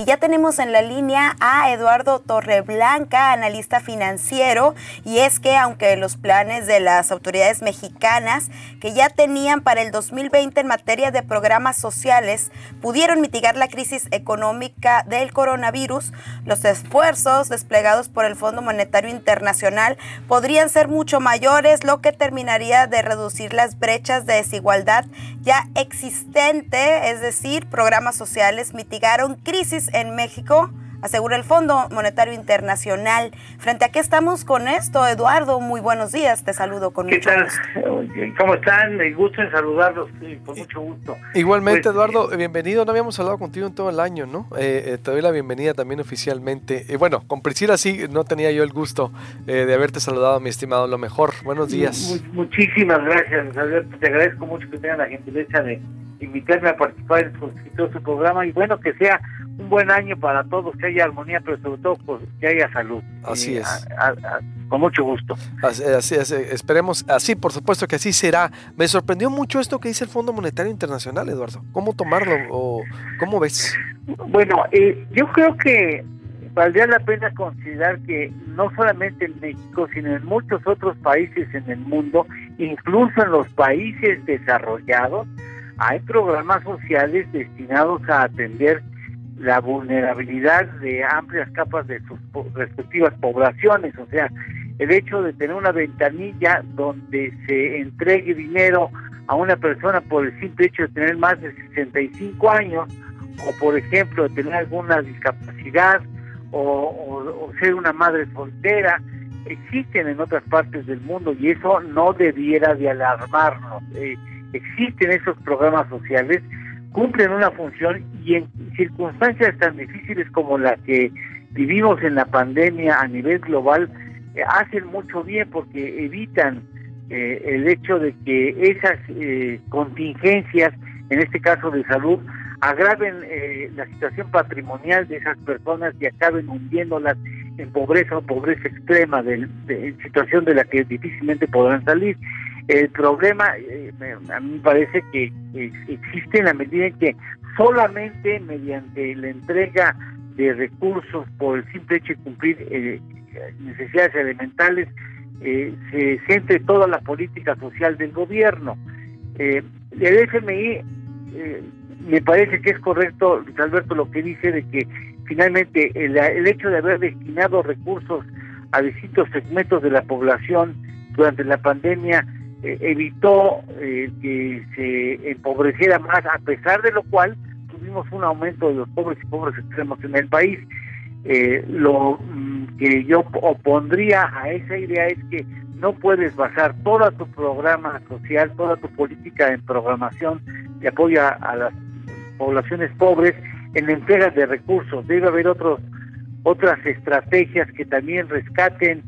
Y ya tenemos en la línea a Eduardo Torreblanca, analista financiero, y es que aunque los planes de las autoridades mexicanas que ya tenían para el 2020 en materia de programas sociales pudieron mitigar la crisis económica del coronavirus, los esfuerzos desplegados por el Fondo Monetario Internacional podrían ser mucho mayores, lo que terminaría de reducir las brechas de desigualdad ya existente, es decir, programas sociales mitigaron crisis en México asegura el Fondo Monetario Internacional. ¿Frente a qué estamos con esto, Eduardo? Muy buenos días, te saludo con mucho gusto. ¿Cómo están? Me gusto en saludarlos, con mucho gusto. Igualmente, pues, Eduardo, eh, bienvenido. No habíamos hablado contigo en todo el año, ¿no? Eh, eh, te doy la bienvenida también oficialmente. Y bueno, con Priscila sí, no tenía yo el gusto de haberte saludado, mi estimado. Lo mejor. Buenos días. muchísimas gracias, Alberto. Te agradezco mucho que tengan la gentileza de invitarme a participar en su programa y bueno, que sea un buen año para todos, que haya armonía, pero sobre todo pues, que haya salud. Así es. con mucho gusto. Así, así, esperemos, así por supuesto que así será. Me sorprendió mucho esto que dice el Fondo Monetario Internacional, Eduardo. ¿Cómo tomarlo o cómo ves? Bueno, eh, yo creo que valdría la pena considerar que no solamente en México, sino en muchos otros países en el mundo, incluso en los países desarrollados, hay programas sociales destinados a atender la vulnerabilidad de amplias capas de sus respectivas poblaciones, o sea, el hecho de tener una ventanilla donde se entregue dinero a una persona por el simple hecho de tener más de 65 años, o por ejemplo de tener alguna discapacidad, o, ser una madre soltera, existen en otras partes del mundo y eso no debiera de alarmarnos. Eh, existen esos programas sociales cumplen una función y en circunstancias tan difíciles como la que vivimos en la pandemia a nivel global, eh, hacen mucho bien porque evitan eh, el hecho de que esas eh, contingencias, en este caso de salud, agraven la situación patrimonial de esas personas y acaben hundiéndolas en pobreza o pobreza extrema, de, de, situación de la que difícilmente podrán salir. El problema, eh, a mí me parece que existe en la medida en que solamente mediante la entrega de recursos por el simple hecho de cumplir eh, necesidades elementales, eh, se centre toda la política social del gobierno. el FMI me parece que es correcto, Alberto, lo que dice de que finalmente el, el hecho de haber destinado recursos a distintos segmentos de la población durante la pandemia eh, evitó eh, que se empobreciera más, a pesar de lo cual tuvimos un aumento de los pobres y pobres extremos en el país. Eh, lo mm, que yo opondría a esa idea es que no puedes basar todo tu programa social, toda tu política en programación de apoyo a, las poblaciones pobres en la entrega de recursos. Debe haber otros otras estrategias que también rescaten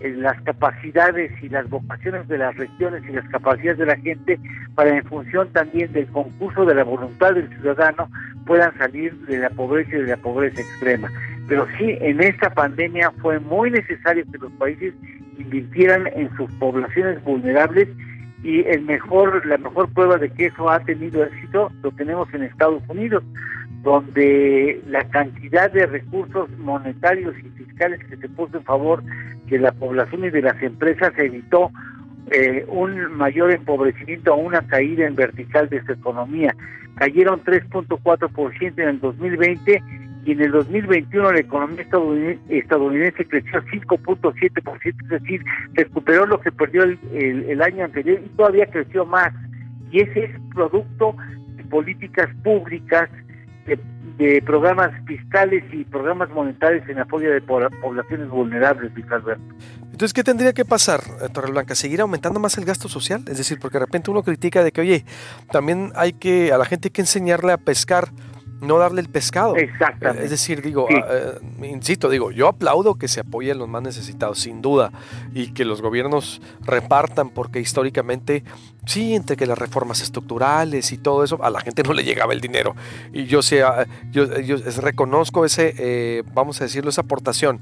las capacidades y las vocaciones de las regiones y las capacidades de la gente para en función también del concurso de la voluntad del ciudadano puedan salir de la pobreza y de la pobreza extrema. Pero sí, en esta pandemia fue muy necesario que los países invirtieran en sus poblaciones vulnerables y el mejor la mejor prueba de que eso ha tenido éxito lo tenemos en Estados Unidos donde la cantidad de recursos monetarios y fiscales que se puso en favor de la población y de las empresas evitó eh, un mayor empobrecimiento o una caída en vertical de su economía. Cayeron 3.4% en el 2020 y en el 2021 la economía estadounidense, creció 5.7%, es decir, recuperó lo que perdió el, el año anterior y todavía creció más. Y ese es producto de políticas públicas de, programas fiscales y programas monetarios en apoyo de poblaciones vulnerables, Luis Alberto. Entonces, ¿qué tendría que pasar, eh, Torreblanca? ¿Seguir aumentando más el gasto social? Es decir, porque de repente uno critica de que, oye, también hay que, a la gente hay que enseñarle a pescar no darle el pescado. Exactamente. Es decir, digo, ah, eh, insisto, digo, yo aplaudo que se apoyen los más necesitados, sin duda, y que los gobiernos repartan, porque históricamente, sí, entre que las reformas estructurales y todo eso, a la gente no le llegaba el dinero. Y yo, sea, yo, reconozco ese, eh, vamos a decirlo, esa aportación,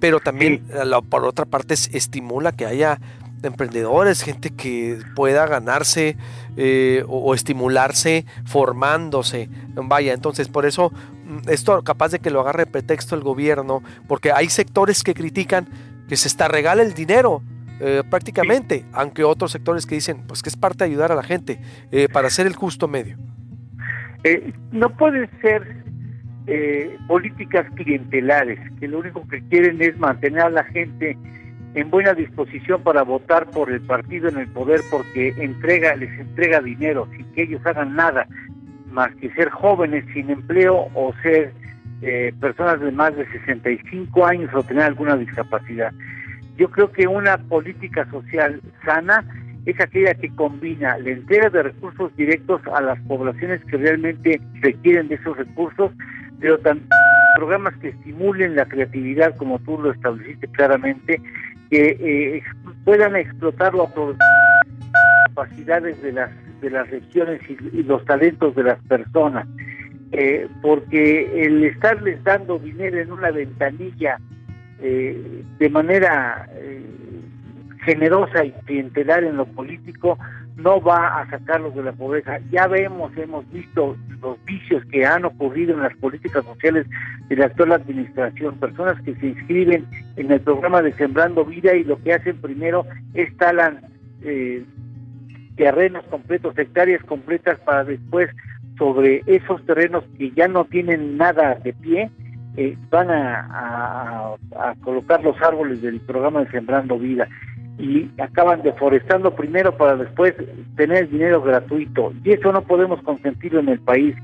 pero también, por otra parte, estimula que haya emprendedores, gente que pueda ganarse eh, o, estimularse formándose. Vaya, entonces por eso mm, esto capaz de que lo agarre pretexto el gobierno, porque hay sectores que critican que se está regala el dinero. Eh, prácticamente, aunque otros sectores que dicen pues que es parte de ayudar a la gente eh, para hacer el justo medio. no pueden ser políticas clientelares que lo único que quieren es mantener a la gente en buena disposición para votar por el partido en el poder porque entrega les entrega dinero sin que ellos hagan nada más que ser jóvenes sin empleo o ser eh, personas de más de 65 años o tener alguna discapacidad. Yo creo que una política social sana es aquella que combina la entrega de recursos directos a las poblaciones que realmente requieren de esos recursos, pero también programas que estimulen la creatividad, como tú lo estableciste claramente, que eh, puedan explotar las capacidades de las de las regiones y, los talentos de las personas. Eh, porque el estarles dando dinero en una ventanilla eh, de manera generosa y clientelar en lo político no va a sacarlos de la pobreza. Ya vemos, hemos visto los vicios que han ocurrido en las políticas sociales de la actual administración, personas que se inscriben en el programa de Sembrando Vida y lo que hacen primero es talan eh, terrenos completos, hectáreas completas para después sobre esos terrenos que ya no tienen nada de pie, eh, van a, a colocar los árboles del programa de Sembrando Vida y acaban deforestando primero para después tener dinero gratuito. Y eso no podemos consentirlo en el país.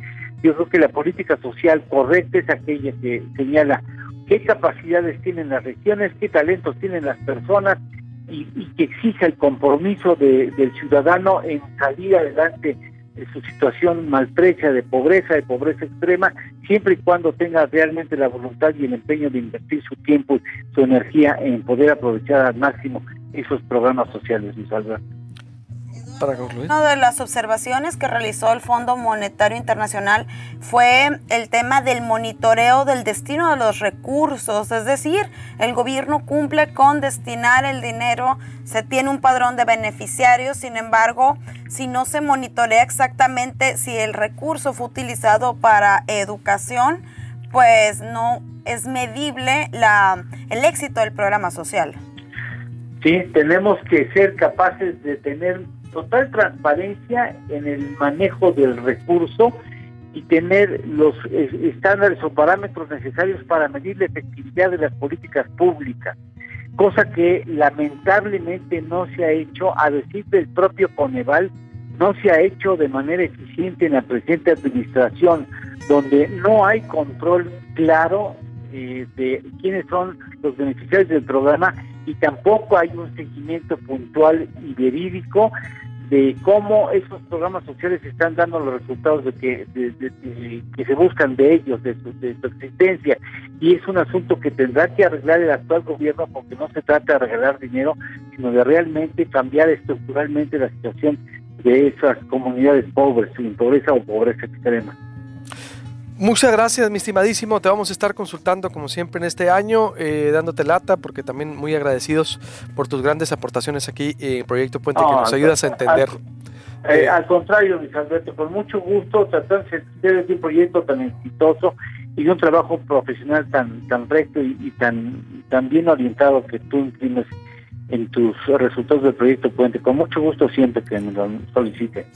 Yo creo que la política social correcta es aquella que señala qué capacidades tienen las regiones, qué talentos tienen las personas y, que exija el compromiso del ciudadano en salir adelante de su situación maltrecha de pobreza, de pobreza extrema, siempre y cuando tenga realmente la voluntad y el empeño de invertir su tiempo su energía en poder aprovechar al máximo esos programas sociales, Luis Alberto. Para concluir. Una de las observaciones que realizó el Fondo Monetario Internacional fue el tema del monitoreo del destino de los recursos, es decir, el gobierno cumple con destinar el dinero, se tiene un padrón de beneficiarios, sin embargo, si no se monitorea exactamente si el recurso fue utilizado para educación, pues no es medible la, el éxito del programa social. Sí, tenemos que ser capaces de tener total transparencia en el manejo del recurso y tener los estándares o parámetros necesarios para medir la efectividad de las políticas públicas, cosa que lamentablemente no se ha hecho, a decir del propio Coneval, no se ha hecho de manera eficiente en la presente administración, donde no hay control claro eh, de quiénes son los beneficiarios del programa y tampoco hay un seguimiento puntual y verídico de cómo esos programas sociales están dando los resultados de que, que se buscan de ellos, de su, de su existencia. Y es un asunto que tendrá que arreglar el actual gobierno porque no se trata de regalar dinero, sino de realmente cambiar estructuralmente la situación de esas comunidades pobres, sin pobreza o pobreza extrema. Muchas gracias, mi estimadísimo. Te vamos a estar consultando como siempre en este año, eh, dándote lata, porque también muy agradecidos por tus grandes aportaciones aquí en Proyecto Puente, que nos ayudas a entender. Eh, al, contrario, Luis Alberto, con mucho gusto tratar de un proyecto tan exitoso y de un trabajo profesional tan tan recto y, tan, tan bien orientado que tú imprimes en tus resultados del Proyecto Puente. Con mucho gusto siempre que me lo solicite.